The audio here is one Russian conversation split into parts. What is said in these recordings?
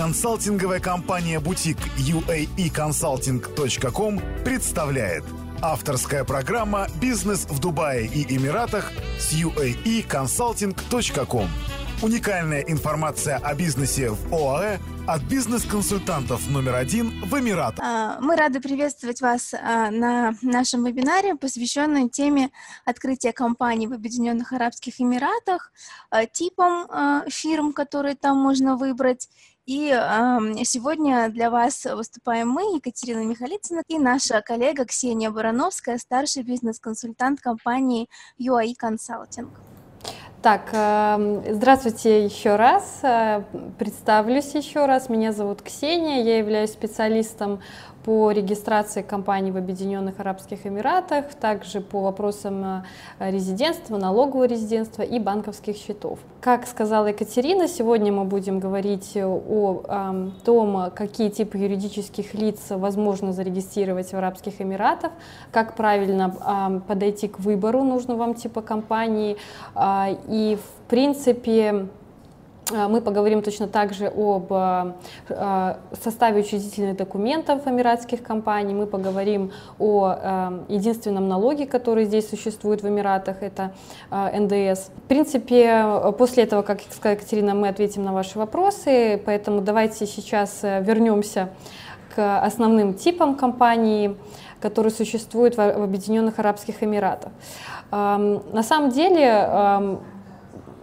Консалтинговая компания «Бутик» uaeconsulting.com представляет Авторская программа «Бизнес в Дубае и Эмиратах» с uaeconsulting.com Уникальная информация о бизнесе в ОАЭ от бизнес-консультантов номер один в Эмиратах. А, мы рады приветствовать вас а, на нашем вебинаре, посвященном теме открытия компаний в Объединенных Арабских Эмиратах, а, типам фирм, которые там можно выбрать, и э, сегодня для вас выступаем мы, Екатерина Михалицына, и наша коллега Ксения Барановская, старший бизнес-консультант компании UAE Consulting. Так, здравствуйте еще раз. Э, представлюсь еще раз. Меня зовут Ксения, я являюсь специалистом по регистрации компаний в Объединенных Арабских Эмиратах, также по вопросам э, резидентства, налогового резидентства и банковских счетов. Как сказала Екатерина, сегодня мы будем говорить о, том, какие типы юридических лиц возможно зарегистрировать в Арабских Эмиратах, как правильно подойти к выбору нужного вам типа компании а, и, в принципе, мы поговорим точно так же об а, а, составе учредительных документов эмиратских компаний, мы поговорим о единственном налоге, который здесь существует в Эмиратах, это НДС. В принципе, после этого, как сказала Екатерина, мы ответим на ваши вопросы, поэтому давайте сейчас э, вернемся к основным типам компаний, которые существуют в Объединенных Арабских Эмиратах. На самом деле,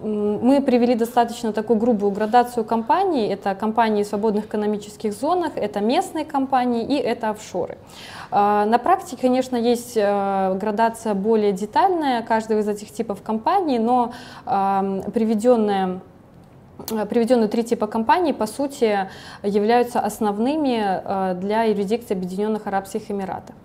мы привели достаточно такую грубую градацию компаний. Это компании в свободных экономических зонах, это местные компании и это офшоры. А, на практике, конечно, есть э, градация более детальная каждого из этих типов компаний, но приведенная приведенные три типа компаний, по сути, являются основными э, для юрисдикции Объединенных Арабских Эмиратов.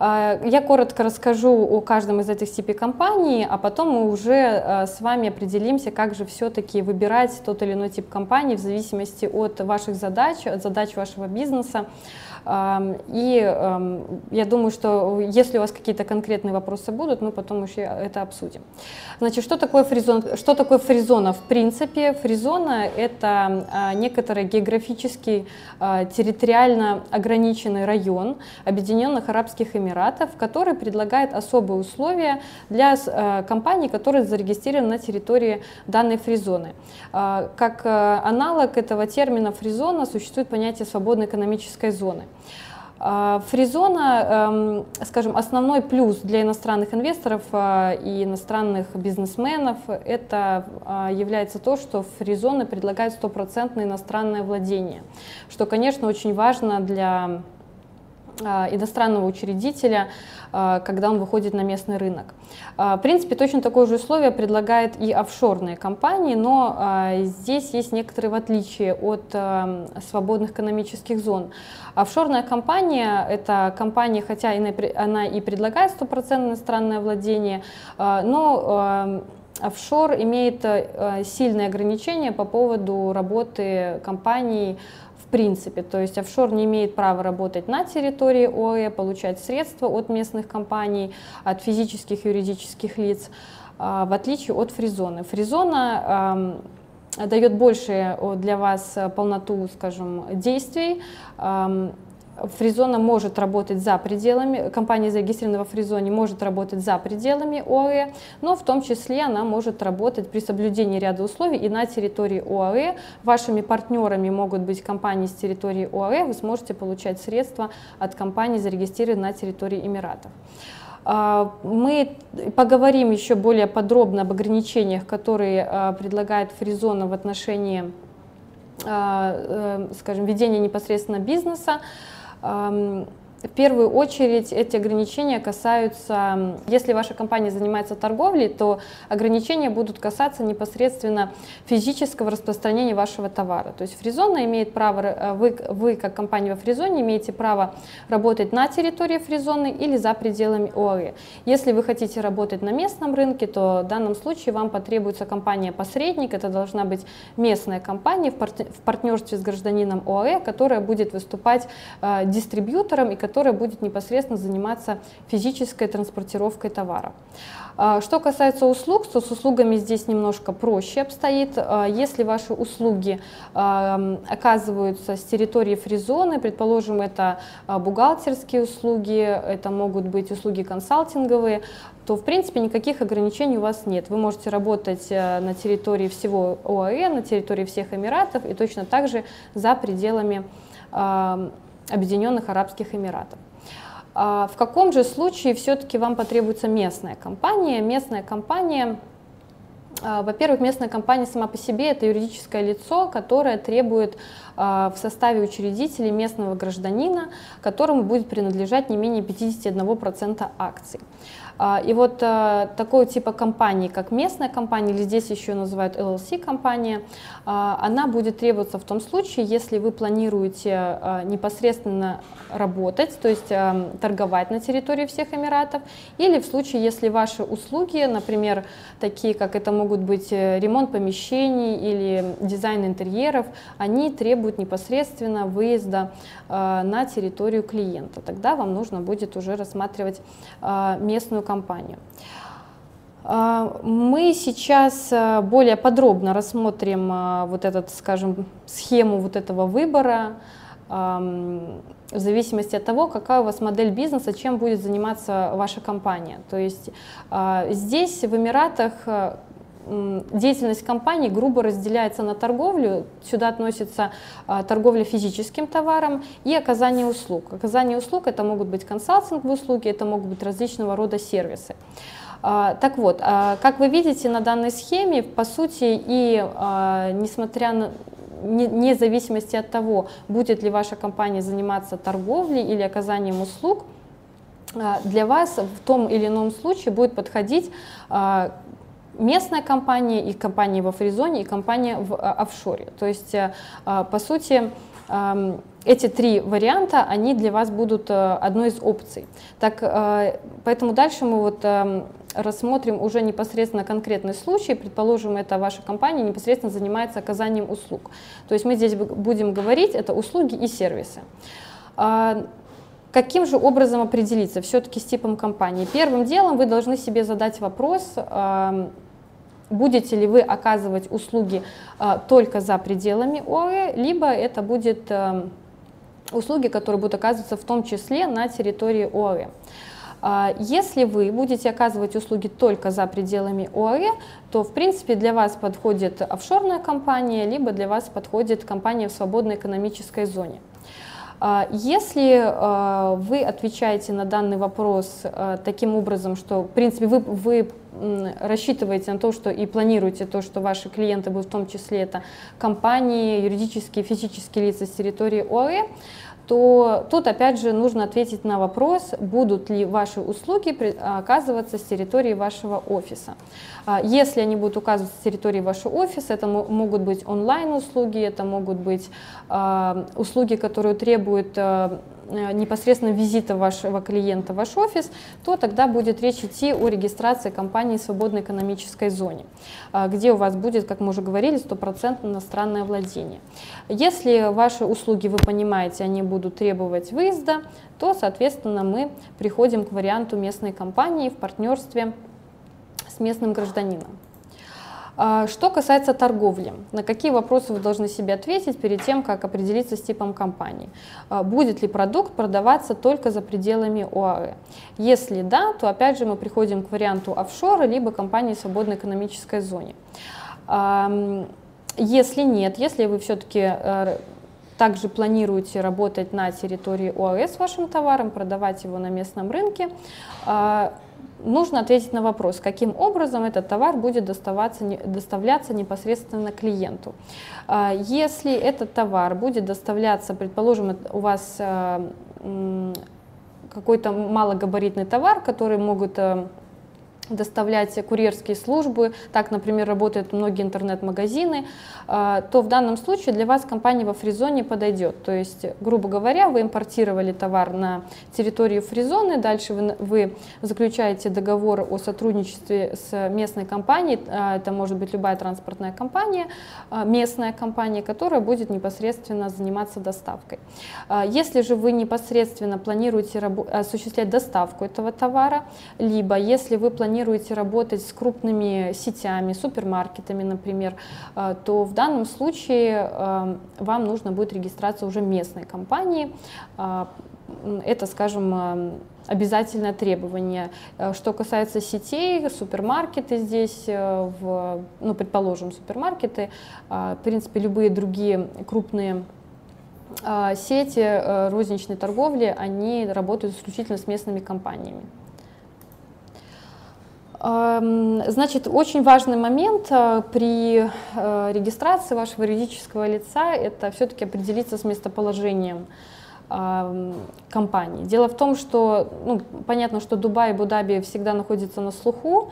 Э, я коротко расскажу о каждом из этих типов компаний, а потом мы уже с вами определимся, как же все-таки выбирать тот или иной тип компании в зависимости от ваших задач, от задач вашего бизнеса. И я думаю, что если у вас какие-то конкретные вопросы будут, мы потом еще это обсудим. Значит, что такое фризон? Что такое фризона? В принципе, фризона – это а, некоторый географический а, территориально ограниченный район Объединенных Арабских Эмиратов, который предлагает особые условия для а, компаний, которые зарегистрированы на территории данной фризоны. Как аналог этого термина фризона существует понятие свободной экономической зоны. А, фризона, эм, скажем, основной плюс для иностранных инвесторов а, и иностранных бизнесменов это а, является то, что фризоны предлагают стопроцентное иностранное владение, что, конечно, очень важно для иностранного учредителя, когда он выходит на местный рынок. В принципе, точно такое же условие предлагает и офшорные компании, но здесь есть некоторые отличия от свободных экономических зон. Офшорная компания – это компания, хотя она и предлагает стопроцентное иностранное владение, но офшор имеет сильные ограничения по поводу работы компаний в принципе. То есть офшор не имеет права работать на территории ОАЭ, получать средства от местных компаний, от физических юридических лиц, а, в отличие от фризоны. Фризона дает больше для вас полноту, скажем, действий, Фризона может работать за пределами, компания, зарегистрированная во Фризоне, может работать за пределами ОАЭ, но в том числе она может работать при соблюдении ряда условий и на территории ОАЭ. Вашими партнерами могут быть компании с территории ОАЭ, вы сможете получать средства от компаний, зарегистрированных на территории Эмиратов. А, мы поговорим еще более подробно об ограничениях, которые а, предлагает Фризона в отношении а, э, скажем, ведения непосредственно бизнеса. Um, В первую очередь эти ограничения касаются, если ваша компания занимается торговлей, то ограничения будут касаться непосредственно физического распространения вашего товара. То есть Фризона имеет право, э, вы, вы как компания во Фризоне имеете право работать на территории Фризоны или за пределами ОАЭ. Если вы хотите работать на местном рынке, то в данном случае вам потребуется компания-посредник, это должна быть местная компания в партнерстве с гражданином ОАЭ, которая будет выступать э, дистрибьютором и которая будет непосредственно заниматься физической транспортировкой товара. А, что касается услуг, то с услугами здесь немножко проще обстоит. А, если ваши услуги а, оказываются с территории фризоны, предположим, это бухгалтерские услуги, это могут быть услуги консалтинговые, то в принципе никаких ограничений у вас нет. Вы можете работать на территории всего ОАЭ, на территории всех Эмиратов и точно так же за пределами Объединенных Арабских Эмиратов. А в каком же случае все-таки вам потребуется местная компания? Местная компания а, во-первых, местная компания сама по себе это юридическое лицо, которое требует а, в составе учредителей местного гражданина, которому будет принадлежать не менее 51% акций. А, и вот а, такого типа компании, как местная компания, или здесь еще называют LLC-компания, а, она будет требоваться в том случае, если вы планируете непосредственно работать, то есть торговать на территории всех Эмиратов, или в случае, если ваши услуги, например, такие как это могут быть э, ремонт помещений или дизайн интерьеров, они требуют непосредственно выезда на территорию клиента. Тогда вам нужно будет уже рассматривать местную компанию. А, мы сейчас а, более подробно рассмотрим а, вот этот, скажем, схему вот этого выбора в зависимости от того, какая у вас модель бизнеса, чем будет заниматься ваша компания. То есть здесь в Эмиратах деятельность компании грубо разделяется на торговлю. Сюда относится торговля физическим товаром и оказание услуг. Оказание услуг это могут быть консалтинговые услуги, это могут быть различного рода сервисы. Так вот, как вы видите на данной схеме, по сути, и несмотря на вне зависимости от того, будет ли ваша компания заниматься торговлей или оказанием услуг, для вас в том или ином случае будет подходить местная компания, и компания во фризоне, и компания в а, офшоре. То есть, э, а, по сути, эти три варианта, они для вас будут э, одной из опций. Так, э, поэтому дальше мы вот рассмотрим уже непосредственно конкретный случай. Предположим, это ваша компания непосредственно занимается оказанием услуг. То есть мы здесь будем говорить, это услуги и сервисы. Каким же образом определиться все-таки с типом компании? Первым делом вы должны себе задать вопрос, будете ли вы оказывать услуги а, только за пределами ОАЭ, либо это будет а, услуги, которые будут оказываться в том числе на территории ОАЭ. А, если вы будете оказывать услуги только за пределами ОАЭ, то в принципе для вас подходит офшорная компания, либо для вас подходит компания в свободной экономической зоне. А, если а, вы отвечаете на данный вопрос а, таким образом, что в принципе вы, вы рассчитываете на то, что и планируете то, что ваши клиенты будут в том числе это компании, юридические, физические лица с территории ОАЭ, то тут опять же нужно ответить на вопрос, будут ли ваши услуги оказываться с территории вашего офиса. Если они будут указываться с территории вашего офиса, это могут быть онлайн-услуги, это могут быть услуги, которые требуют непосредственно визита вашего клиента в ваш офис, то тогда будет речь идти о регистрации компании в свободной экономической зоне, э, где у вас будет, как мы уже говорили, стопроцентное иностранное владение. Если ваши услуги, вы понимаете, они будут требовать выезда, то, соответственно, мы приходим к варианту местной компании в партнерстве с местным гражданином. А, что касается торговли, на какие вопросы вы должны себе ответить перед тем, как определиться с типом компании? А, будет ли продукт продаваться только за пределами ОАЭ? Если да, то опять же мы приходим к варианту офшора, либо компании в свободной экономической зоне. Если нет, если вы все-таки э, также планируете работать на территории ОАЭ с вашим товаром, продавать его на местном рынке, а, нужно ответить на вопрос, каким образом этот товар будет доставаться, доставляться непосредственно клиенту. А, если этот товар будет доставляться, предположим, у вас а, какой-то малогабаритный товар, который могут доставлять курьерские службы, так, например, работают многие интернет-магазины, а, то в данном случае для вас компания во фризоне подойдет. То есть, грубо говоря, вы импортировали товар на территорию фризоны, дальше вы, вы заключаете договор о сотрудничестве с местной компанией, а, это может быть любая транспортная компания, а, местная компания, которая будет непосредственно заниматься доставкой. Если же вы непосредственно планируете осуществлять доставку этого товара, либо если вы планируете работать с крупными сетями, супермаркетами, например, то в данном случае эм, вам нужно будет регистрация уже местной компании. А, это, скажем, обязательное требование. Э, что касается сетей, супермаркеты здесь, э, в, ну, предположим, супермаркеты, э, в принципе, любые другие крупные сети розничной торговли, они работают исключительно с местными компаниями. Значит, очень важный момент э, при э, регистрации вашего юридического лица – это все-таки определиться с местоположением компании. Дело в том, что, ну, понятно, что Дубай и Абу-Даби всегда находятся на слуху,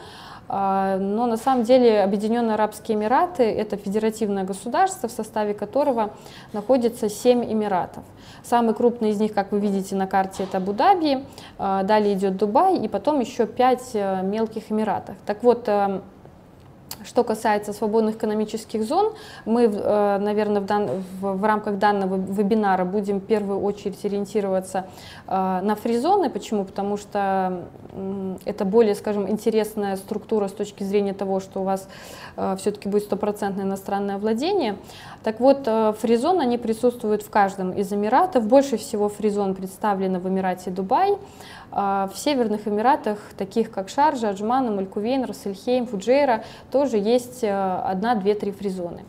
а, но на самом деле Объединенные Арабские Эмираты – это федеративное государство, в составе которого находится семь эмиратов. Самый крупный из них, как вы видите на карте, это Абу-Даби, а, далее идет Дубай и потом еще пять э, мелких эмиратов. Так вот, что касается свободных экономических зон, мы, э, наверное, в, дан, в, рамках данного вебинара будем в первую очередь ориентироваться э, на фризоны. Почему? Потому что это более, скажем, интересная структура с точки зрения того, что у вас э, все-таки будет стопроцентное иностранное владение. Так вот, фризон, они присутствуют в каждом из Эмиратов. Больше всего фризон представлено в Эмирате Дубай. В Северных Эмиратах, таких как Шарджа, Аджман, Малькувейн, Рассельхейм, Фуджейра, тоже есть э, одна, две, три фризоны.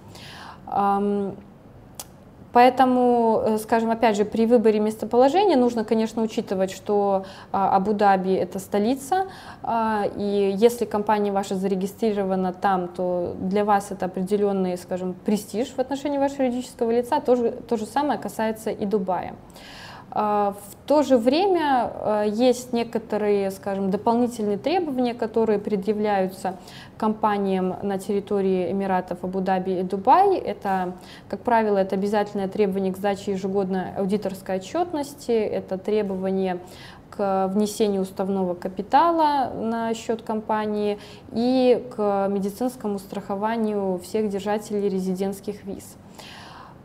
Поэтому, э, скажем, опять же, при выборе местоположения нужно, конечно, учитывать, что а, Абу-Даби – это столица, а, и если компания ваша зарегистрирована там, то для вас это определенный, скажем, престиж в отношении вашего юридического лица. То же, то же самое касается и Дубая. А, в то же время а, есть некоторые, скажем, дополнительные требования, которые предъявляются компаниям на территории Эмиратов Абу-Даби и Дубай. Это, как правило, это обязательное требование к сдаче ежегодной аудиторской отчетности, это требование к внесению уставного капитала на счет компании и к медицинскому страхованию всех держателей резидентских виз.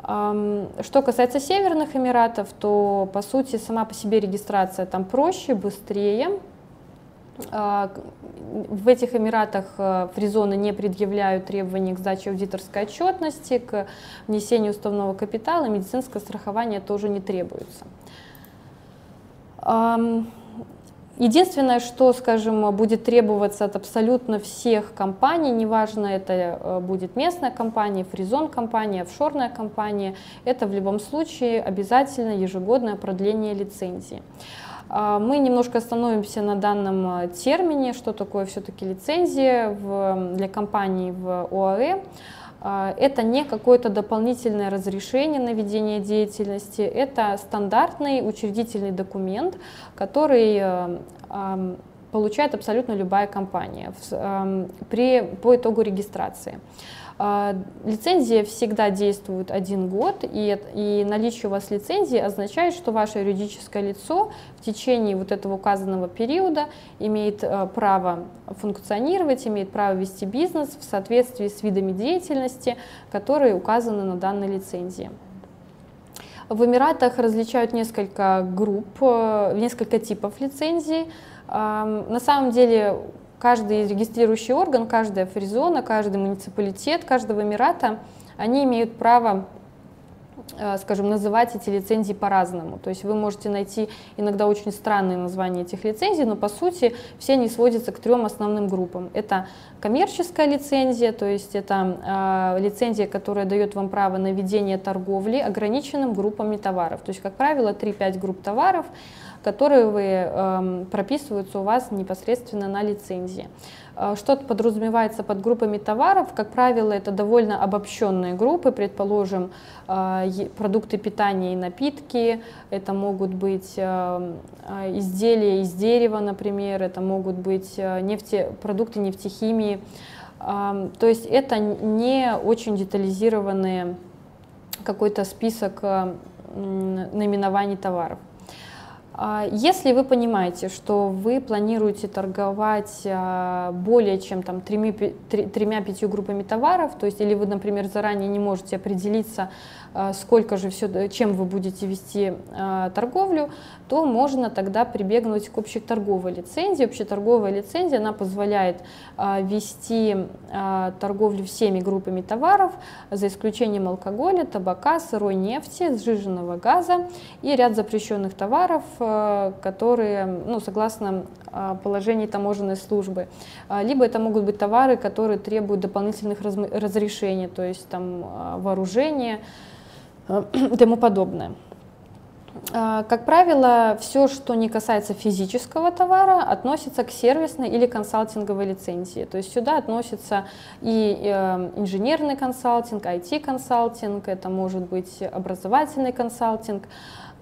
Что касается Северных Эмиратов, то по сути сама по себе регистрация там проще, быстрее. А, в этих Эмиратах э, фризоны не предъявляют требований к сдаче аудиторской отчетности, к внесению уставного капитала, медицинское страхование тоже не требуется. Единственное, что, скажем, будет требоваться от абсолютно всех компаний, неважно, это э, будет местная компания, фризон компания, офшорная компания, это в любом случае обязательно ежегодное продление лицензии. А, мы немножко остановимся на данном э, термине, что такое все-таки лицензия для компаний в ОАЭ. А, это не какое-то дополнительное разрешение на ведение деятельности, это стандартный учредительный документ, который э, получает абсолютно любая компания при, по итогу регистрации. А, лицензия всегда действует один год, и, и наличие у вас лицензии означает, что ваше юридическое лицо в течение вот этого указанного периода имеет а, право функционировать, имеет право вести бизнес в соответствии с видами деятельности, которые указаны на данной лицензии. В Эмиратах различают несколько групп, э, несколько типов лицензий. На самом деле каждый регистрирующий орган, каждая фризона, каждый муниципалитет, каждого Эмирата, они имеют право э, скажем, называть эти лицензии по-разному. То есть вы можете найти иногда очень странные названия этих лицензий, но по сути все они сводятся к трем основным группам. Это коммерческая лицензия, то есть это э, лицензия, которая дает вам право на ведение торговли ограниченным группами товаров. То есть, как правило, 3-5 групп товаров, которые вы, э, прописываются у вас непосредственно на лицензии. Что подразумевается под группами товаров? Как правило, это довольно обобщенные группы, предположим, продукты питания и напитки, это могут быть изделия из дерева, например, это могут быть нефте, продукты нефтехимии. То есть это не очень детализированные какой-то список наименований товаров. А, если вы понимаете, что вы планируете торговать а, более чем там тремя-пятью группами товаров, то есть или вы, например, заранее не можете определиться, сколько же все, чем вы будете вести торговлю, то можно тогда прибегнуть к общеторговой лицензии. Общеторговая лицензия, она позволяет вести торговлю всеми группами товаров, за исключением алкоголя, табака, сырой нефти, сжиженного газа и ряд запрещенных товаров, которые, ну, согласно положений таможенной службы. А, либо это могут быть товары, которые требуют дополнительных разрешений, то есть там вооружение и тому подобное. А, как правило, все, что не касается физического товара, относится к сервисной или консалтинговой лицензии. То есть сюда относится и инженерный консалтинг, IT-консалтинг, это может быть образовательный консалтинг,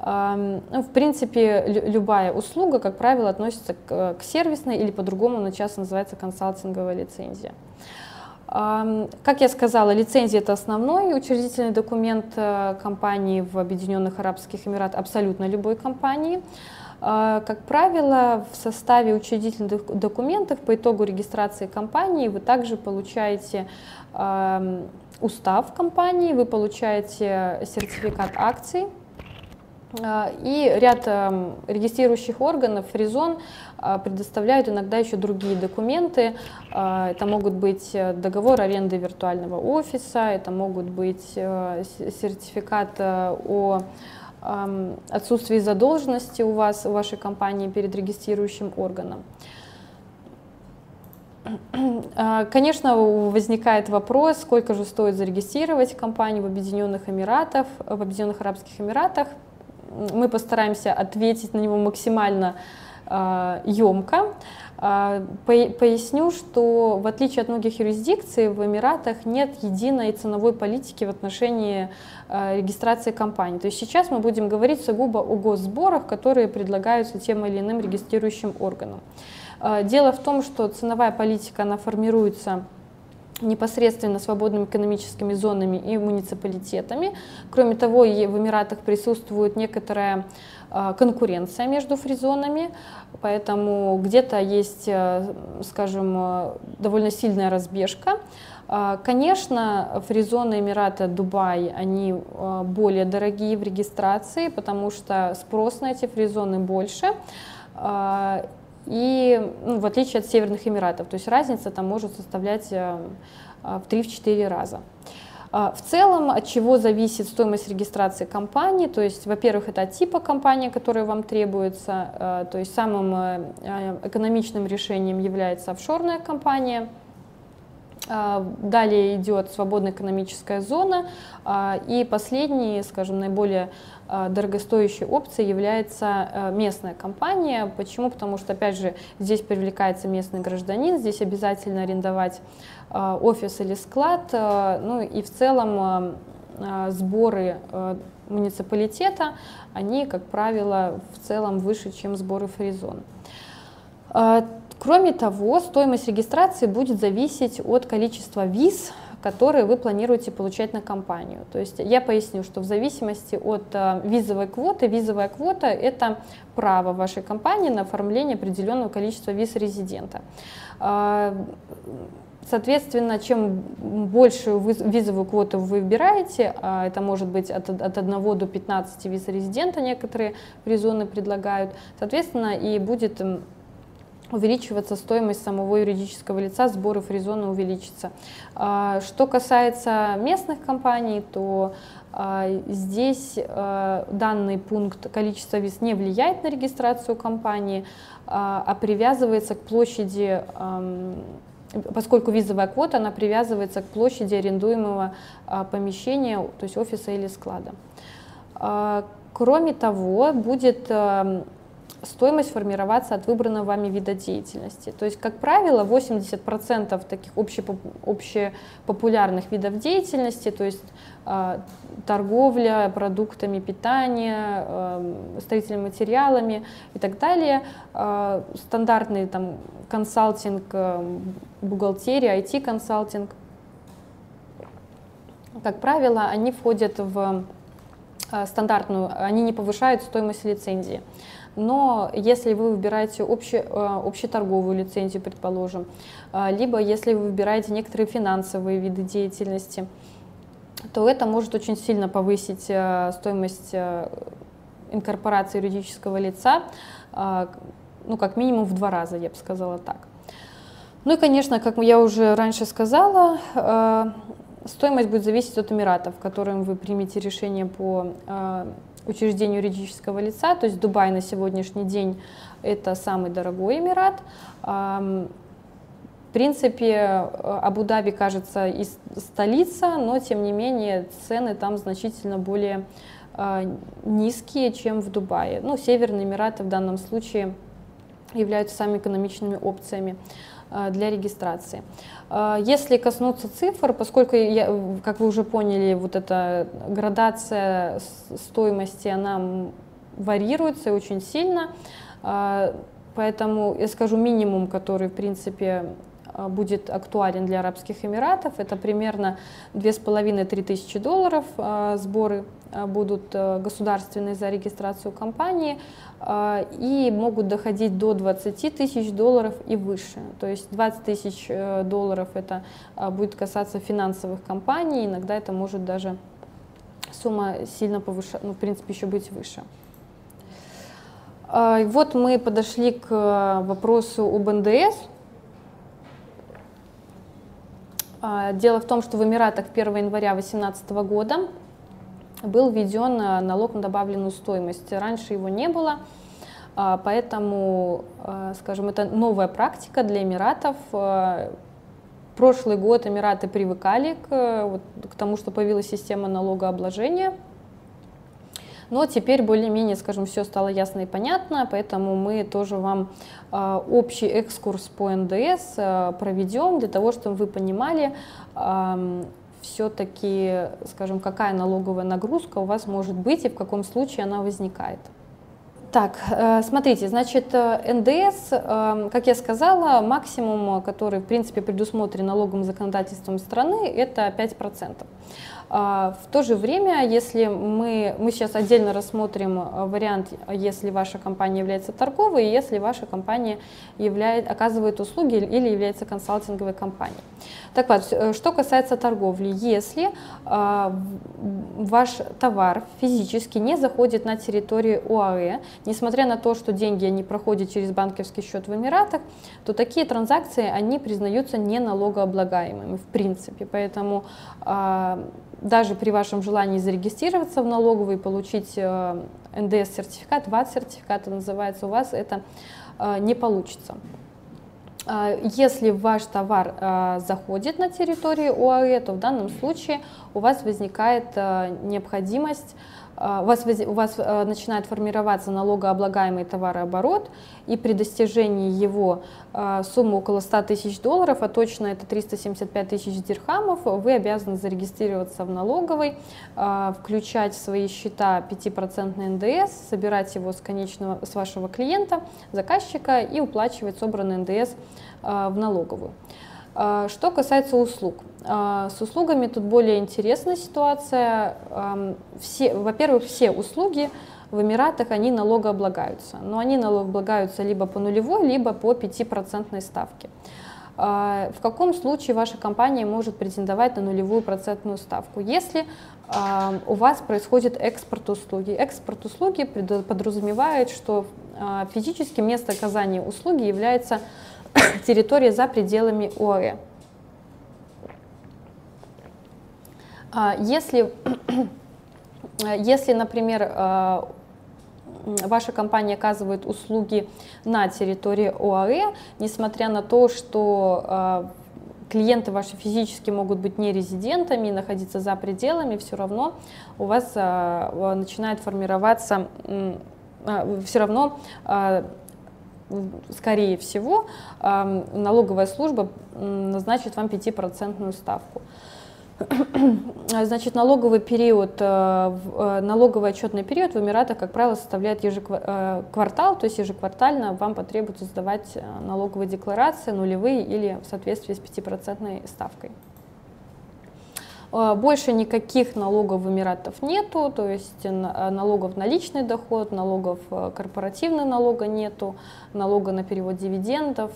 ну, в принципе, любая услуга, как правило, относится к, к сервисной или по-другому она часто называется консалтинговая лицензия. Как я сказала, лицензия – это основной учредительный документ э, компании в Объединенных Арабских Эмиратах, абсолютно любой компании. А, как правило, в составе учредительных документов по итогу регистрации компании вы также получаете устав компании, вы получаете сертификат акций, и ряд эм, регистрирующих органов, Фризон, а, предоставляют иногда еще другие документы. А, это могут быть э, договор аренды виртуального офиса, это могут быть э, сертификат э, о эм, отсутствии задолженности у вас, у вашей компании перед регистрирующим органом. Конечно, возникает вопрос, сколько же стоит зарегистрировать компанию в Объединенных Эмиратах, в Объединенных Арабских Эмиратах мы постараемся ответить на него максимально э, емко. Э, поясню, что в отличие от многих юрисдикций в Эмиратах нет единой ценовой политики в отношении э, регистрации компаний. То есть сейчас мы будем говорить сугубо о госсборах, которые предлагаются тем или иным регистрирующим органам. Дело в том, что ценовая политика, она формируется непосредственно свободными экономическими зонами и муниципалитетами. Кроме того, в Эмиратах присутствует некоторая а, конкуренция между фризонами, поэтому где-то есть, э, скажем, э, довольно сильная разбежка. А, конечно, фризоны Эмирата Дубай, они э, более дорогие в регистрации, потому что спрос на эти фризоны больше. И ну, в отличие от Северных Эмиратов, то есть разница там может составлять э, в 3-4 раза. А, в целом, от чего зависит стоимость регистрации компании, то есть, во-первых, это от типа компании, которая вам требуется, э, то есть самым э, экономичным решением является офшорная компания, Далее идет свободная экономическая зона, и последний, скажем, наиболее дорогостоящей опцией является э, местная компания. Почему? Потому что, опять же, здесь привлекается местный гражданин, здесь обязательно арендовать а, офис или склад, э, ну и в целом э, сборы муниципалитета, они, как правило, в целом выше, чем сборы фризон. Кроме того, стоимость регистрации будет зависеть от количества виз, которые вы планируете получать на компанию. То есть я поясню, что в зависимости от э, визовой квоты, визовая квота – это право вашей компании на оформление определенного количества виз резидента. А, соответственно, чем большую визовую квоту вы выбираете, а это может быть от, от 1 до 15 виз резидента, некоторые призоны предлагают, соответственно, и будет увеличиваться стоимость самого юридического лица, сборы фризона увеличится. А, что касается местных компаний, то а, здесь а, данный пункт количество виз не влияет на регистрацию компании, а привязывается к площади поскольку визовая квота, она привязывается к площади арендуемого помещения, то есть офиса или склада. Кроме того, будет стоимость формироваться от выбранного вами вида деятельности. То есть, как правило, 80% таких общепопулярных видов деятельности, то есть э, торговля продуктами питания, э, строительными материалами и так далее, э, стандартный там консалтинг, э, бухгалтерия, IT-консалтинг, как правило, они входят в э, стандартную, они не повышают стоимость лицензии. Но если вы выбираете обще, э, общеторговую лицензию, предположим, э, либо если вы выбираете некоторые финансовые виды деятельности, то это может очень сильно повысить стоимость инкорпорации юридического лица, ну, как минимум в два раза, я бы сказала так. Ну и, конечно, как я уже раньше сказала, Стоимость будет зависеть от Эмиратов, в котором вы примете решение по э, учреждению юридического лица. То есть Дубай на сегодняшний день это самый дорогой Эмират. Э, в принципе, Абу-Даби кажется и столица, но тем не менее цены там значительно более э, низкие, чем в Дубае. Ну, Северные Эмираты в данном случае являются самыми экономичными опциями. Э, для регистрации. Э, если коснуться цифр, поскольку, я, как вы уже поняли, вот эта градация стоимости, она варьируется очень сильно, э, поэтому я скажу минимум, который, в принципе, будет актуален для Арабских Эмиратов. Это примерно 2,5-3 тысячи долларов сборы будут государственные за регистрацию компании. А, и могут доходить до 20 тысяч долларов и выше. То есть 20 тысяч э, долларов это будет касаться финансовых компаний, иногда это может даже сумма сильно повышать, ну, в принципе, еще быть выше. Вот мы подошли к э, вопросу об НДС. Дело в том, что в Эмиратах 1 января 2018 года был введен э, налог на добавленную стоимость. Раньше его не было, а, поэтому, э, скажем, это новая практика для Эмиратов. Э, прошлый год Эмираты привыкали к, вот, к тому, что появилась система налогообложения. Но теперь более-менее, скажем, все стало ясно и понятно, поэтому мы тоже вам э, общий экскурс по НДС э, проведем для того, чтобы вы понимали, все-таки, скажем, какая налоговая нагрузка у вас может быть и в каком случае она возникает. Так, э, смотрите, значит, э, НДС, э, как я сказала, максимум, который, в принципе, предусмотрен налоговым законодательством страны, это 5%. А, в то же время, если мы, мы сейчас отдельно рассмотрим вариант, если ваша компания является торговой, и если ваша компания являет, оказывает услуги или является консалтинговой компанией. Так вот, э, что касается торговли, если э, ваш товар физически не заходит на территорию ОАЭ, несмотря на то, что деньги не проходят через банковский счет в Эмиратах, то такие транзакции, они признаются не налогооблагаемыми в принципе. Поэтому э, даже при вашем желании зарегистрироваться в налоговой и получить э, НДС-сертификат, ВАТ-сертификат называется, у вас это э, не получится. А, если ваш товар э, заходит на территорию ОАЭ, то в данном случае у вас возникает необходимость а, у вас, у вас э, начинает формироваться налогооблагаемый товарооборот, и при достижении его а, суммы около 100 тысяч долларов, а точно это 375 тысяч дирхамов, вы обязаны зарегистрироваться в налоговой, а, включать в свои счета 5% НДС, собирать его с, конечного, с вашего клиента, заказчика и уплачивать собранный НДС в налоговую. А, что касается услуг. А, с услугами тут более интересная ситуация. Все, во-первых, все услуги в Эмиратах, они налогооблагаются. Но они налогооблагаются либо по нулевой, либо по 5% ставке. А, в каком случае ваша компания может претендовать на нулевую процентную ставку? Если у вас происходит экспорт услуги. Экспорт услуги подразумевает, что физически место оказания услуги является территория за пределами ОАЭ. А, если, если, например, а, ваша компания оказывает услуги на территории ОАЭ, несмотря на то, что а, клиенты ваши физически могут быть не резидентами находиться за пределами, все равно у вас начинает формироваться все равно скорее всего, налоговая служба назначит вам 5% ставку. Значит, налоговый период, э, э, налоговый отчетный период в Эмиратах, как правило, составляет ежеквартал, э, то есть ежеквартально вам потребуется сдавать налоговые декларации нулевые или в соответствии с 5% ставкой. Больше никаких налогов в Эмиратах нету, то есть налогов на личный доход, налогов корпоративного налога нету, налога на перевод дивидендов,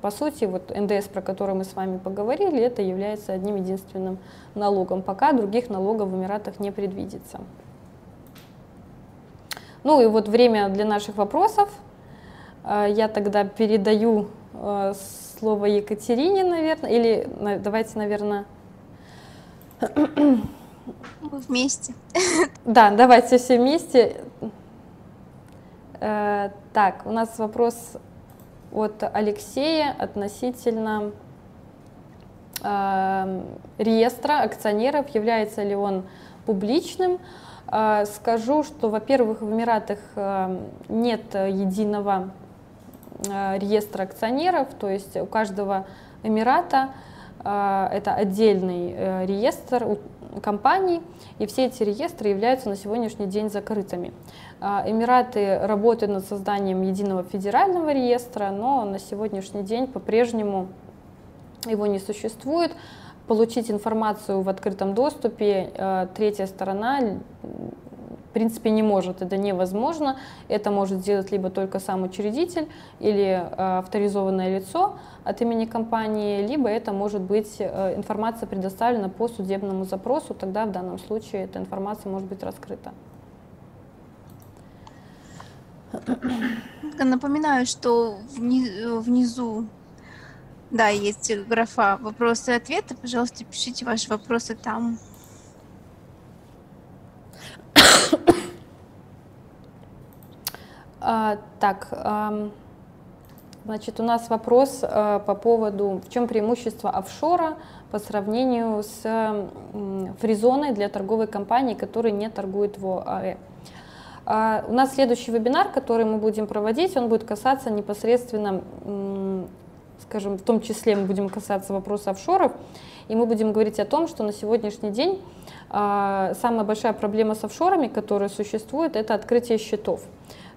по сути, вот НДС, про который мы с вами поговорили, это является одним единственным налогом. Пока других налогов в Эмиратах не предвидится. Ну и вот время для наших вопросов. Э, я тогда передаю э, слово Екатерине, наверное, или давайте, наверное... Вместе. Да, давайте все вместе. Э, так, у нас вопрос от Алексея относительно э, реестра акционеров, является ли он публичным. Э, скажу, что, во-первых, в Эмиратах э, нет единого э, реестра акционеров, то есть у каждого Эмирата э, это отдельный э, реестр компаний, и все эти реестры являются на сегодняшний день закрытыми. А, Эмираты работают над созданием единого федерального реестра, но на сегодняшний день по-прежнему его не существует. Получить информацию в открытом доступе э, третья сторона принципе не может, это невозможно. Это может сделать либо только сам учредитель или э, авторизованное лицо от имени компании, либо это может быть э, информация предоставлена по судебному запросу, тогда в данном случае эта информация может быть раскрыта. Напоминаю, что внизу, да, есть графа вопросы и ответы. Пожалуйста, пишите ваши вопросы там. А, так, а, значит, у нас вопрос а, по поводу, в чем преимущество офшора по сравнению с м, фризоной для торговой компании, которая не торгует в ОАЭ. А у нас следующий вебинар, который мы будем проводить, он будет касаться непосредственно, скажем, в том числе мы будем касаться вопроса офшоров, и мы будем говорить о том, что на сегодняшний день а, самая большая проблема с офшорами, которая существует, это открытие счетов.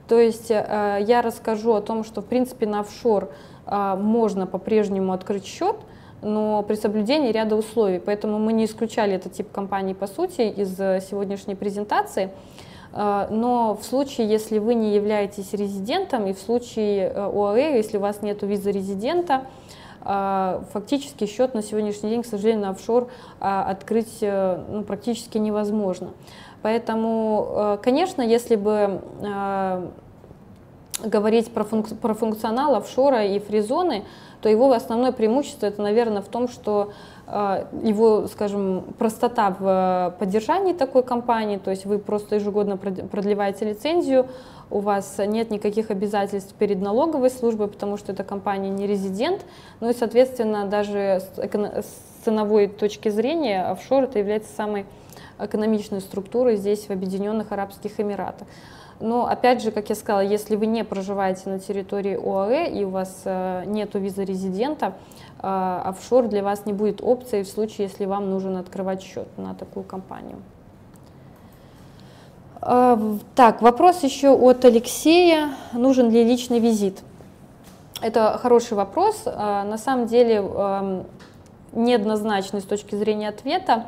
То есть а, я расскажу о том, что в принципе на офшор можно по-прежнему открыть счет, но при соблюдении ряда условий. Поэтому мы не исключали этот тип компаний по сути из сегодняшней презентации. Но в случае, если вы не являетесь резидентом, и в случае э, ОАЭ, если у вас нет визы резидента, фактически счет на сегодняшний день, к сожалению, на офшор открыть э, ну, практически невозможно. Поэтому, э, конечно, если бы говорить про, функ про функционал офшора и фризоны, то его основное преимущество это, наверное, в том, что а, его, скажем, простота в э, поддержании такой компании, то есть вы просто ежегодно продлеваете лицензию, у вас нет никаких обязательств перед налоговой службой, потому что эта компания не резидент, ну и, соответственно, даже с ценовой точки зрения офшор это является самой экономичной структурой здесь, в Объединенных Арабских Эмиратах. Но опять же, как я сказала, если вы не проживаете на территории ОАЭ и у вас э, нет визы резидента, э, офшор для вас не будет опцией в случае, если вам нужно открывать счет на такую компанию. Э, так, вопрос еще от Алексея. Нужен ли личный визит? Это хороший вопрос. На самом деле эм, неоднозначный с точки зрения ответа.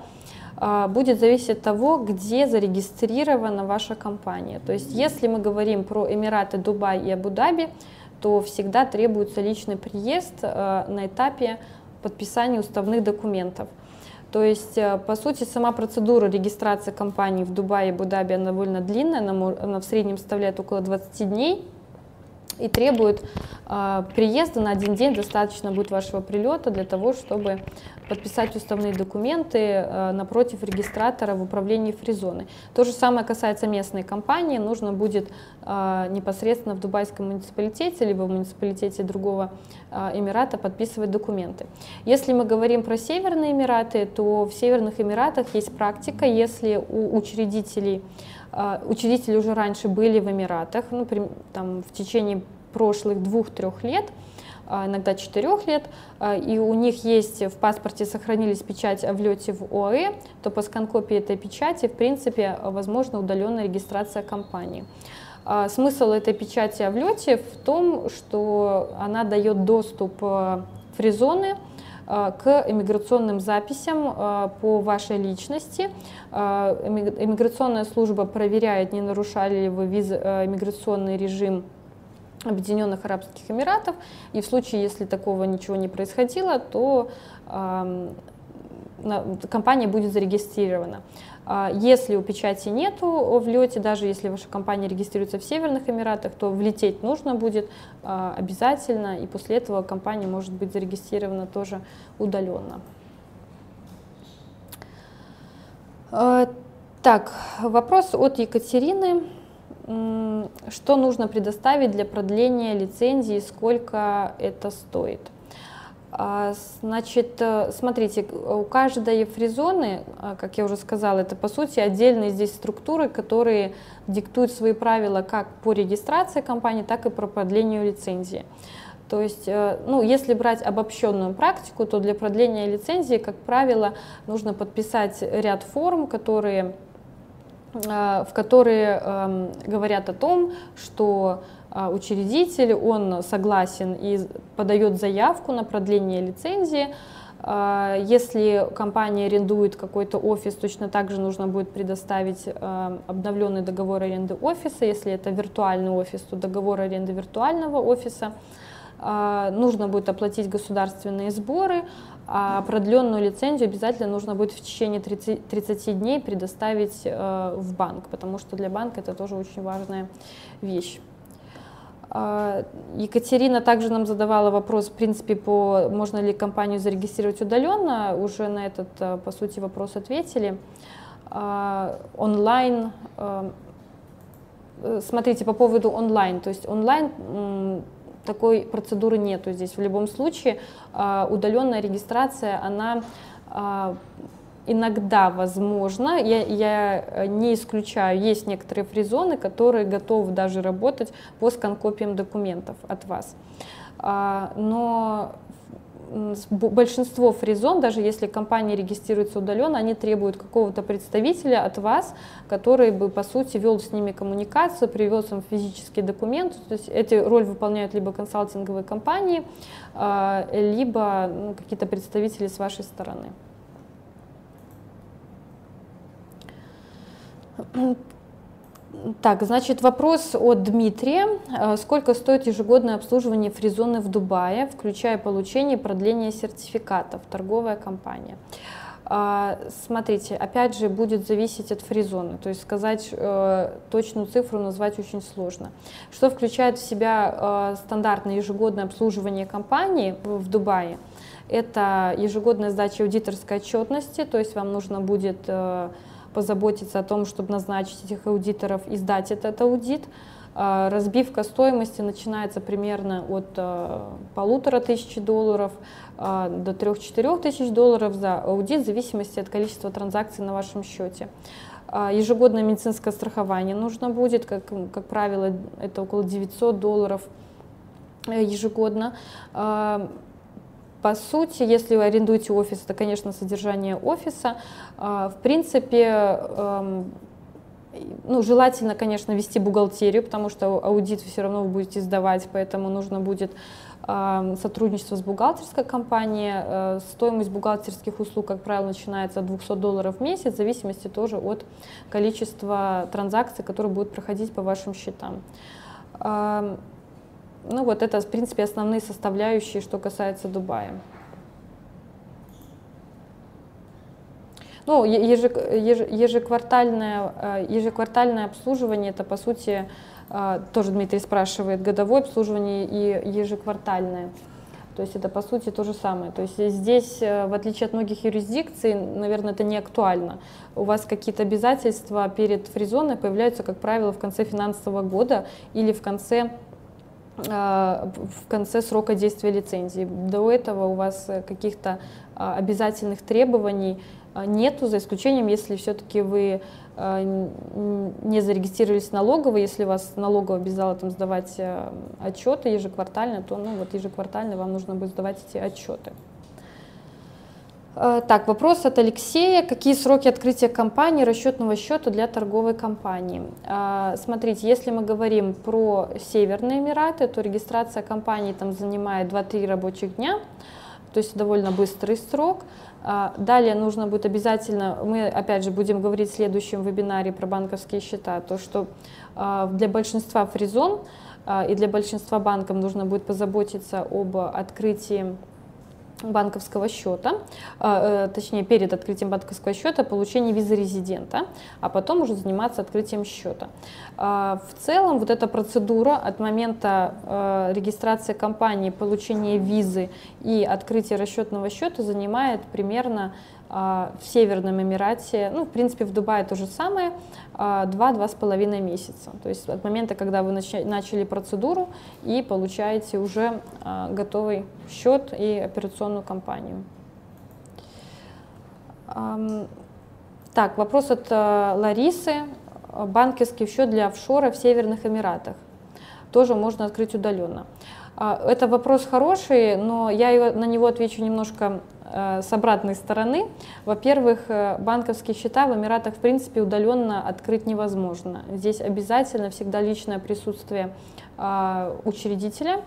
А, будет зависеть от того, где зарегистрирована ваша компания. То есть если мы говорим про Эмираты, Дубай и Абу-Даби, то всегда требуется личный приезд а, на этапе подписания уставных документов. То есть, а, по сути, сама процедура регистрации компании в Дубае и Абу-Даби довольно длинная, она, она в среднем составляет около 20 дней и требует э, приезда на один день, достаточно будет вашего прилета для того, чтобы подписать уставные документы э, напротив регистратора в управлении фризоны. То же самое касается местной компании, нужно будет э, непосредственно в Дубайском муниципалитете, либо в муниципалитете другого э, Эмирата подписывать документы. Если мы говорим про Северные Эмираты, то в Северных Эмиратах есть практика, если у учредителей учредители уже раньше были в Эмиратах, ну, там, в течение прошлых двух-трех лет, иногда четырех лет, и у них есть в паспорте сохранились печать о влете в ОАЭ, то по скан-копии этой печати, в принципе, возможна удаленная регистрация компании. Смысл этой печати о влете в том, что она дает доступ в фризоны, Э, к иммиграционным записям э, по вашей личности. Э, иммиграционная служба проверяет, не нарушали ли вы виз, иммиграционный режим Объединенных Арабских Эмиратов, и в случае, если такого ничего не происходило, то эм, компания будет зарегистрирована. А, если у печати нету в лете, даже если ваша компания регистрируется в Северных Эмиратах, то влететь нужно будет а, обязательно, и после этого компания может быть зарегистрирована тоже удаленно. А, так, вопрос от Екатерины. Что нужно предоставить для продления лицензии, сколько это стоит? А, значит, э, смотрите, у каждой фризоны, а, как я уже сказала, это по сути отдельные здесь структуры, которые диктуют свои правила как по регистрации компании, так и по продлению лицензии. То есть, э, ну, если брать обобщенную практику, то для продления лицензии, как правило, нужно подписать ряд форм, которые, э, в которые эм, говорят о том, что учредитель, он согласен и подает заявку на продление лицензии. А, если компания арендует какой-то офис, точно так же нужно будет предоставить а, обновленный договор аренды офиса. Если это виртуальный офис, то договор аренды виртуального офиса. Нужно будет оплатить государственные сборы, а продленную лицензию обязательно нужно будет в течение 30, 30 дней предоставить в банк, потому что для банка это тоже очень важная вещь. А, Екатерина также нам задавала вопрос, в принципе, по можно ли компанию зарегистрировать удаленно. Уже на этот, а, по сути, вопрос ответили. А, онлайн, смотрите, по поводу онлайн, то есть онлайн такой процедуры нету здесь. В любом случае удаленная регистрация, она иногда возможно, я, я э, не исключаю, есть некоторые фризоны, которые готовы даже работать по скан-копиям документов от вас. А, но большинство фризон, даже если компания регистрируется удаленно, они требуют какого-то представителя от вас, который бы, по сути, вел с ними коммуникацию, привез им физический документ. То есть эти роль выполняют либо консалтинговые компании, а, либо ну, какие-то представители с вашей стороны. Так, значит, вопрос от Дмитрия. Э, сколько стоит ежегодное обслуживание фризоны в Дубае, включая получение и продление сертификатов, торговая компания? А, смотрите, опять же, будет зависеть от фризоны, то есть сказать э, точную цифру назвать очень сложно. Что включает в себя э, стандартное ежегодное обслуживание компании в Дубае? Это ежегодная сдача аудиторской отчетности, то есть вам нужно будет позаботиться о том, чтобы назначить этих аудиторов и сдать этот аудит. А, разбивка стоимости начинается примерно от а, полутора тысяч долларов а, до трех-четырех тысяч долларов за аудит в зависимости от количества транзакций на вашем счете. Ежегодное медицинское страхование нужно будет, как, как правило, это около 900 долларов э, ежегодно. По сути, если вы арендуете офис, это, конечно, содержание офиса. А, в принципе, эм, ну, желательно, конечно, вести бухгалтерию, потому что аудит все равно вы будете сдавать, поэтому нужно будет эм, сотрудничество с бухгалтерской компанией. Э, стоимость бухгалтерских услуг, как правило, начинается от 200 долларов в месяц, в зависимости тоже от количества транзакций, которые будут проходить по вашим счетам. Ну вот это, в принципе, основные составляющие, что касается Дубая. Ну, ежеквартальное, э, ежеквартальное обслуживание, это, по сути, э, тоже Дмитрий спрашивает, годовое обслуживание и ежеквартальное. То есть это, по сути, то же самое. То есть здесь, э, в отличие от многих юрисдикций, наверное, это не актуально. У вас какие-то обязательства перед фризоной появляются, как правило, в конце финансового года или в конце в конце срока действия лицензии. До этого у вас э, каких-то а, обязательных требований а, нету, за исключением, если все-таки вы не зарегистрировались в налоговой, если вас налоговая обязала там сдавать отчеты ежеквартально, то ну, вот ежеквартально вам нужно будет сдавать эти отчеты. Э, так, вопрос от Алексея. Какие сроки открытия компании расчетного счета для торговой компании? Э, смотрите, если мы говорим про Северные Эмираты, то регистрация компании там занимает 2-3 рабочих дня, то есть довольно быстрый срок. Э, далее нужно будет обязательно, мы опять же будем говорить в следующем вебинаре про банковские счета, то что для большинства фризон и для большинства банков нужно будет позаботиться об открытии банковского счета, а, э, точнее перед открытием банковского счета получение визы резидента, а потом уже заниматься открытием счета. А, в целом вот эта процедура от момента э, регистрации компании, получения визы и открытия расчетного счета занимает примерно а, в Северном Эмирате, ну, в принципе, в Дубае то же самое, 2-2,5 а, месяца. То есть от момента, когда вы начали процедуру и получаете уже а, готовый счет и операционную компанию. Так, вопрос от Ларисы. Банковский счет для офшора в Северных Эмиратах. Тоже можно открыть удаленно. Это вопрос хороший, но я на него отвечу немножко с обратной стороны. Во-первых, э, банковские счета в Эмиратах в принципе удаленно открыть невозможно. Здесь обязательно всегда личное присутствие а, учредителя,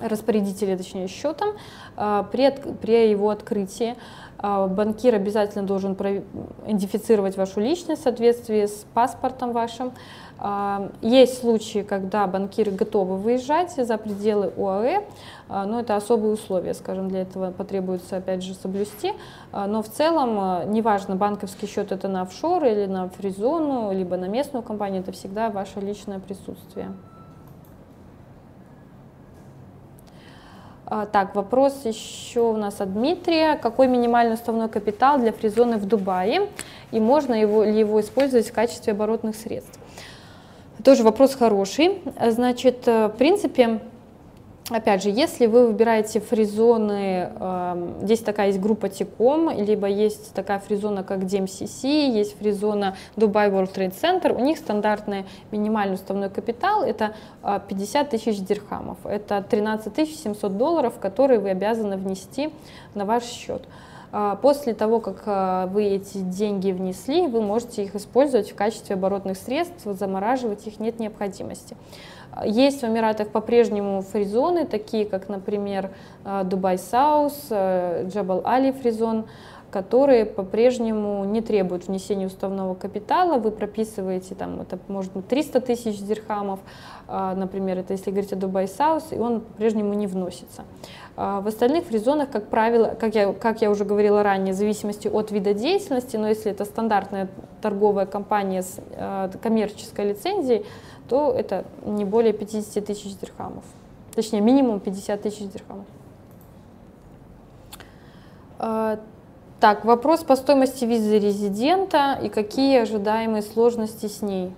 распорядителя, точнее, счетом при, при его открытии. А, банкир обязательно должен идентифицировать вашу личность в соответствии с паспортом вашим. А, есть случаи, когда банкиры готовы выезжать за пределы ОАЭ, а, но это особые условия, скажем, для этого потребуется опять же соблюсти. Но в целом, неважно, банковский счет это на офшор или на фризону, либо на местную компанию, это всегда ваше личное присутствие. А, так, вопрос еще у нас от Дмитрия. Какой минимальный уставной капитал для фризоны в Дубае? И можно его, ли его использовать в качестве оборотных средств? Тоже вопрос хороший. Значит, э, в принципе, Опять же, если вы выбираете фризоны, э, здесь такая есть группа Тиком, либо есть такая фризона, как DMCC, есть фризона Dubai World Trade Center, у них стандартный минимальный уставной капитал это 50 э, тысяч дирхамов, это 13 700 долларов, которые вы обязаны внести на ваш счет. После того, как э, вы эти деньги внесли, вы можете их использовать в качестве оборотных средств, замораживать их нет необходимости. Есть в Эмиратах по-прежнему фризоны, такие как, например, Dubai South, Jebel Ali Free Zone, которые по-прежнему не требуют внесения уставного капитала. Вы прописываете, там, это может быть 300 тысяч дирхамов, например, это если говорить о Dubai South, и он по-прежнему не вносится. В остальных фризонах, как правило, как я, как я уже говорила ранее, в зависимости от вида деятельности, но если это стандартная торговая компания с коммерческой лицензией, то это не более 50 тысяч дирхамов. Точнее, минимум 50 тысяч дирхамов. А, так, вопрос по стоимости визы резидента и какие ожидаемые сложности с ней.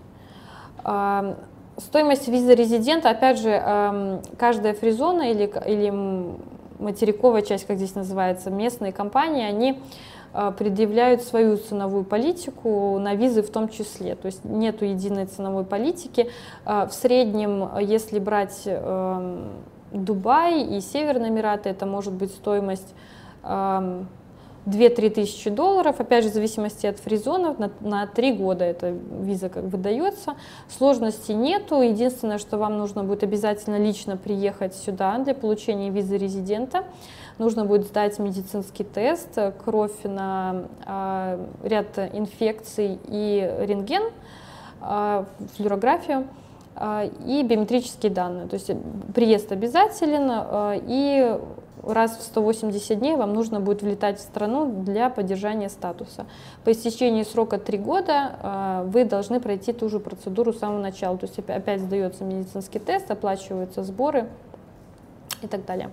Стоимость визы резидента, опять же, каждая фризона или, или материковая часть, как здесь называется, местные компании, они а, предъявляют свою ценовую политику на визы в том числе. То есть нет единой ценовой политики. А, в среднем, если брать эм, Дубай и Северные Эмираты, это может быть стоимость 2-3 тысячи долларов, опять же, в зависимости от фризонов, на, на 3 года эта виза как выдается. Сложностей нету, единственное, что вам нужно будет обязательно лично приехать сюда для получения визы резидента нужно будет сдать медицинский тест, кровь на э, ряд инфекций и рентген, э, флюорографию э, и биометрические данные. То есть приезд обязателен, э, и раз в 180 дней вам нужно будет влетать в страну для поддержания статуса. По истечении срока 3 года э, вы должны пройти ту же процедуру с самого начала. То есть опять сдается медицинский тест, оплачиваются сборы и так далее.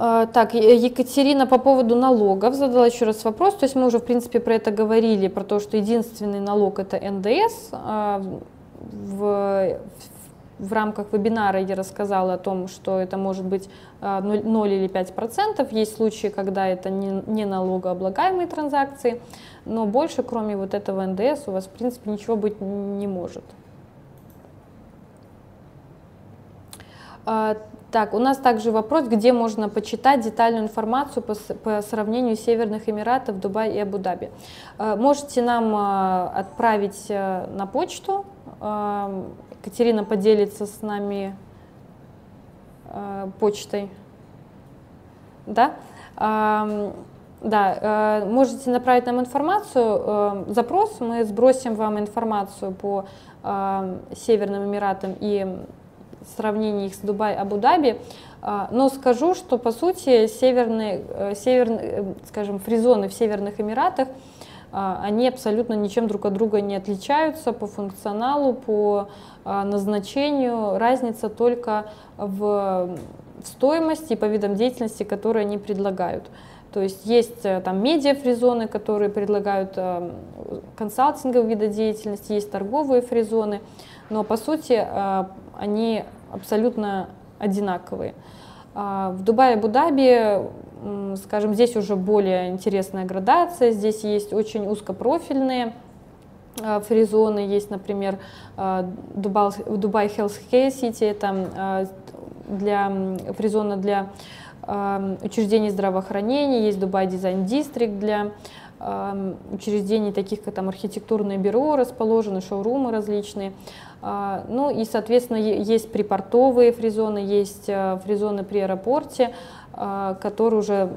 А, так, Екатерина по поводу налогов задала еще раз вопрос. То есть мы уже, в принципе, про это говорили, про то, что единственный налог это НДС. А, в, в рамках вебинара я рассказала о том, что это может быть 0, 0 или 5 процентов. Есть случаи, когда это не, не налогооблагаемые транзакции, но больше, кроме вот этого НДС, у вас, в принципе, ничего быть не может. Так, у нас также вопрос, где можно почитать детальную информацию по, по сравнению Северных Эмиратов, Дубай и Абу-Даби. Э, можете нам отправить э, на почту. Катерина поделится с нами почтой. Да? Да, можете направить нам информацию, запрос, мы сбросим вам информацию по Северным Эмиратам и сравнении их с Дубай, Абу-Даби, но скажу, что по сути северные, э, северные, э, скажем, фризоны в Северных Эмиратах, они абсолютно ничем друг от друга не отличаются по функционалу, по а, назначению. Разница только в, в стоимости и по видам деятельности, которые они предлагают. То есть есть э, там медиа-фризоны, которые предлагают э, консалтинговые виды деятельности, есть торговые фризоны, но по сути э, они абсолютно одинаковые. А, в Дубае и Абу-Даби, скажем, здесь уже более интересная градация, здесь есть очень узкопрофильные а, фризоны, есть, например, Дубай, Дубай Care City, это для фризона для учреждений здравоохранения, есть Дубай Дизайн Дистрикт для учреждений, таких как там архитектурное бюро расположены, шоурумы различные. А, ну и, соответственно, есть припортовые фризоны, есть э, фризоны при аэропорте, а, которые уже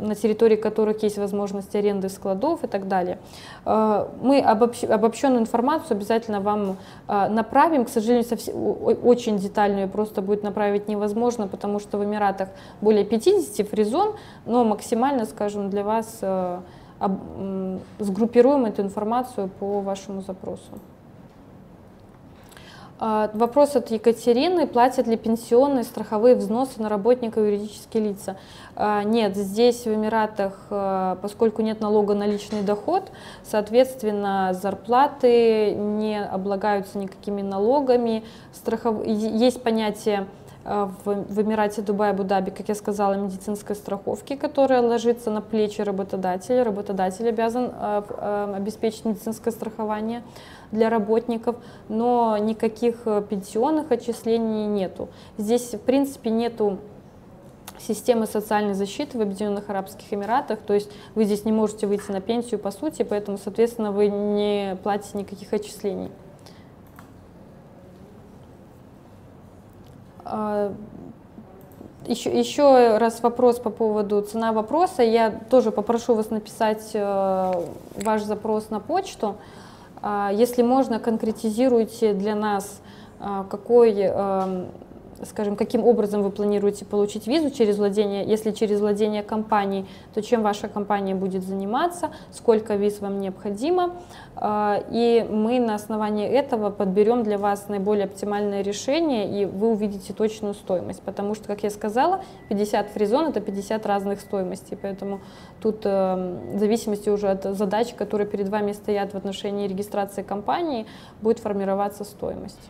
на территории которых есть возможность аренды складов и так далее. А, мы обобщенную информацию обязательно вам направим. К сожалению, очень детальную просто будет направить невозможно, потому что в Эмиратах более 50 фризон, но максимально, скажем, для вас э, сгруппируем эту информацию по вашему запросу. А, вопрос от Екатерины. Платят ли пенсионные страховые взносы на работников и юридические лица? А, нет, здесь в Эмиратах, а, поскольку нет налога на личный доход, соответственно, зарплаты не облагаются никакими налогами. Страхов... Есть понятие в, в Эмирате Дубай, Абу-Даби, как я сказала, медицинской страховки, которая ложится на плечи работодателя. Работодатель обязан обеспечить медицинское страхование для работников, но никаких э, пенсионных отчислений нету. Здесь, в принципе, нету системы социальной защиты в Объединенных Арабских Эмиратах, то есть вы здесь не можете выйти на пенсию по сути, поэтому, соответственно, вы не платите никаких отчислений. Еще, а, еще раз вопрос по поводу цена вопроса. Я тоже попрошу вас написать э, ваш запрос на почту. А, если можно, конкретизируйте для нас, а, какой эм, скажем, каким образом вы планируете получить визу через владение, если через владение компанией, то чем ваша компания будет заниматься, сколько виз вам необходимо, а, и мы на основании этого подберем для вас наиболее оптимальное решение, и вы увидите точную стоимость, потому что, как я сказала, 50 фризон это 50 разных стоимостей, поэтому тут эм, в зависимости уже от задач, которые перед вами стоят в отношении регистрации компании, будет формироваться стоимость.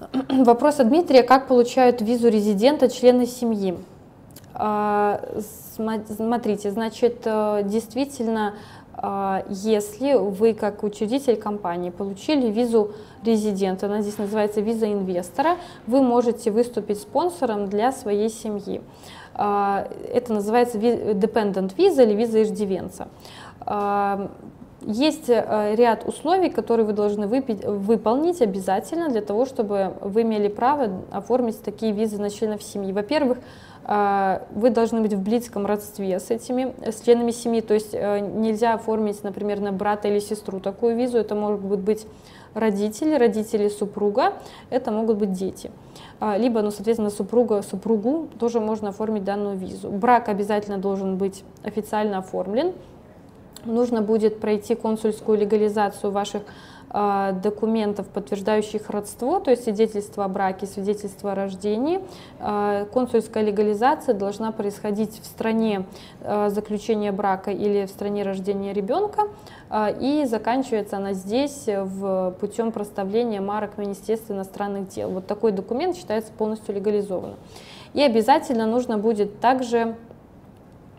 Вопрос от Дмитрия. Как получают визу резидента члены семьи? А, смотрите, значит, э, действительно, а, если вы как учредитель компании получили визу резидента, она здесь называется виза инвестора, вы можете выступить спонсором для своей семьи. А, это называется dependent виза или виза иждивенца. Есть э, ряд условий, которые вы должны выпить, выполнить обязательно для того, чтобы вы имели право оформить такие визы на членов семьи. Во-первых, э, вы должны быть в близком родстве с этими с членами семьи, то есть э, нельзя оформить, например, на брата или сестру такую визу, это могут быть родители, родители супруга, это могут быть дети. Либо, ну, соответственно, супруга, супругу тоже можно оформить данную визу. Брак обязательно должен быть официально оформлен, нужно будет пройти консульскую легализацию ваших а, документов, подтверждающих родство, то есть свидетельство о браке, свидетельство о рождении. А, консульская легализация должна происходить в стране а, заключения брака или в стране рождения ребенка, и заканчивается она здесь в путем проставления марок Министерства иностранных дел. Вот такой документ считается полностью легализованным. И обязательно нужно будет также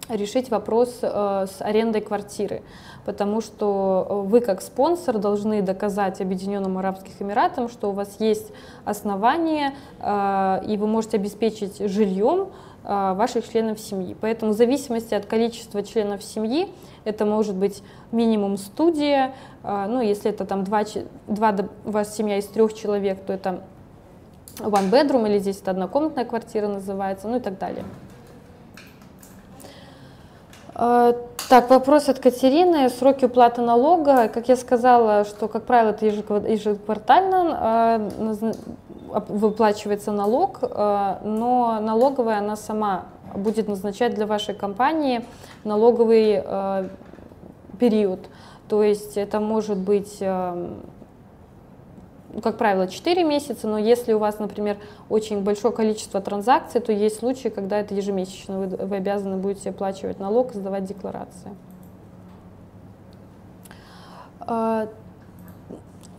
решить вопрос с арендой квартиры потому что э, вы как спонсор должны доказать Объединенным Арабским Эмиратам, что у вас есть основания, э, и вы можете обеспечить жильем э, ваших членов семьи. Поэтому в зависимости от количества членов семьи, это может быть минимум студия, ну, если это там два, два, у вас семья из трех человек, то это one bedroom, или здесь это однокомнатная квартира называется, ну и так далее. Так, вопрос от Катерины. Сроки уплаты налога. Как я сказала, что, как правило, это ежеквартально э, выплачивается налог, э, но налоговая она сама будет назначать для вашей компании налоговый э, период. То есть это может быть ну, как правило, 4 месяца, но если у вас, например, очень большое количество транзакций, то есть случаи, когда это ежемесячно, вы, вы обязаны будете оплачивать налог, сдавать декларации. А,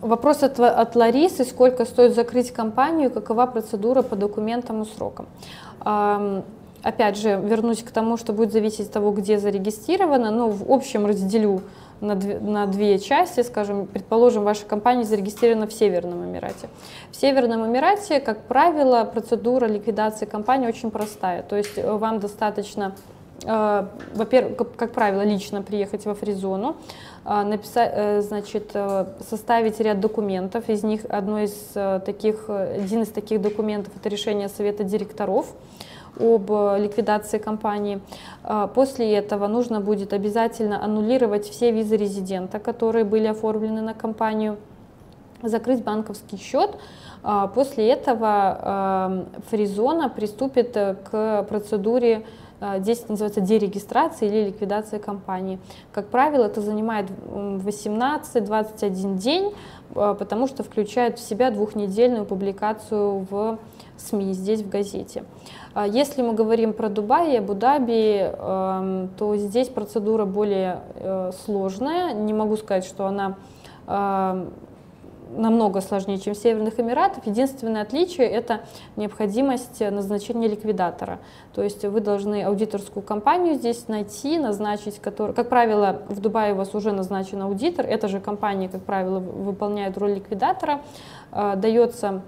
вопрос от, от Ларисы, сколько стоит закрыть компанию, какова процедура по документам и срокам. Опять же, вернусь к тому, что будет зависеть от того, где зарегистрировано, но в общем разделю на две, на две части, скажем, предположим, ваша компания зарегистрирована в Северном Эмирате. В Северном Эмирате, как правило, процедура ликвидации компании очень простая, то есть э, вам достаточно э, во-первых, как, правило, лично приехать во фризону, э, написать, значит, составить ряд документов. Из них одно из таких, один из таких документов это решение совета директоров об э, ликвидации компании. А, после этого нужно будет обязательно аннулировать все визы резидента, которые были оформлены на компанию, закрыть банковский счет. А, после этого Фризона приступит э, к процедуре э, Здесь это называется дерегистрация или ликвидация компании. Как правило, это занимает 18-21 день, потому что включает в себя двухнедельную публикацию в СМИ, здесь в газете. А если мы говорим про Дубай и Абу-Даби, эм, то здесь процедура более э, сложная. Не могу сказать, что она эм, намного сложнее, чем в Северных Эмиратах. Единственное отличие – это необходимость назначения ликвидатора. То есть вы должны аудиторскую компанию здесь найти, назначить, который, как правило, в Дубае у вас уже назначен аудитор, эта же компания, как правило, выполняет роль ликвидатора, э, дается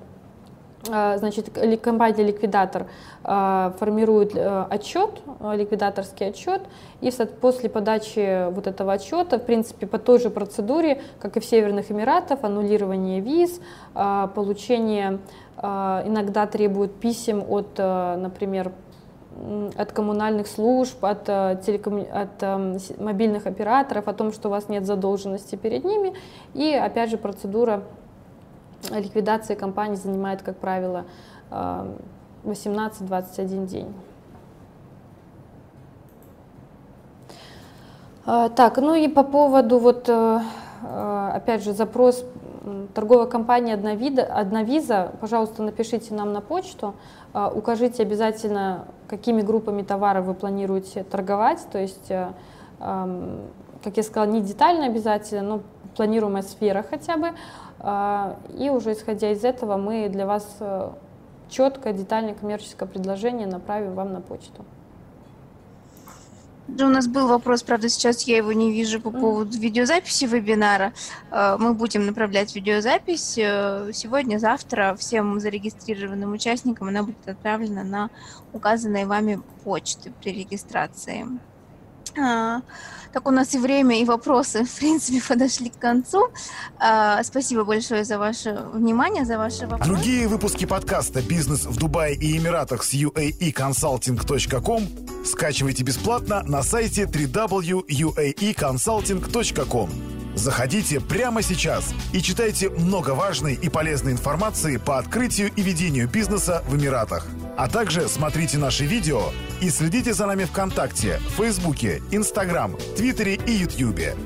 значит, компания-ликвидатор а, формирует э, отчет, э, ликвидаторский отчет, и после подачи вот этого отчета, в принципе, по той же процедуре, как и в Северных Эмиратах, аннулирование виз, а, получение, иногда требуют писем от, э, например, от коммунальных служб, от, телеком... от мобильных операторов о том, что у вас нет задолженности перед ними. И опять же процедура ликвидация компании занимает, как правило, 18-21 день. А, так, ну и по поводу, вот, э, э, опять же, запрос торговая компания «Одновида», «Одновиза», пожалуйста, напишите нам на почту, укажите обязательно, какими группами товаров вы планируете торговать, то есть, э, как я сказала, не детально обязательно, но планируемая сфера хотя бы, а, и уже исходя из этого мы для вас э, четкое, детальное коммерческое предложение направим вам на почту. У нас был вопрос, правда, сейчас я его не вижу по поводу видеозаписи вебинара. Э, мы будем направлять видеозапись э, сегодня, завтра всем зарегистрированным участникам. Она будет отправлена на указанные вами почты при регистрации. Так у нас и время, и вопросы, в принципе, подошли к концу. А, спасибо большое за ваше внимание, за ваши вопросы. Другие выпуски подкаста «Бизнес в Дубае и Эмиратах» с uaeconsulting.com скачивайте бесплатно на сайте www.uaeconsulting.com. Заходите прямо сейчас и читайте много важной и полезной информации по открытию и ведению бизнеса в Эмиратах. А также смотрите наши видео И следите за нами ВКонтакте, Фейсбуке, Инстаграм, Твиттере и Ютьюбе.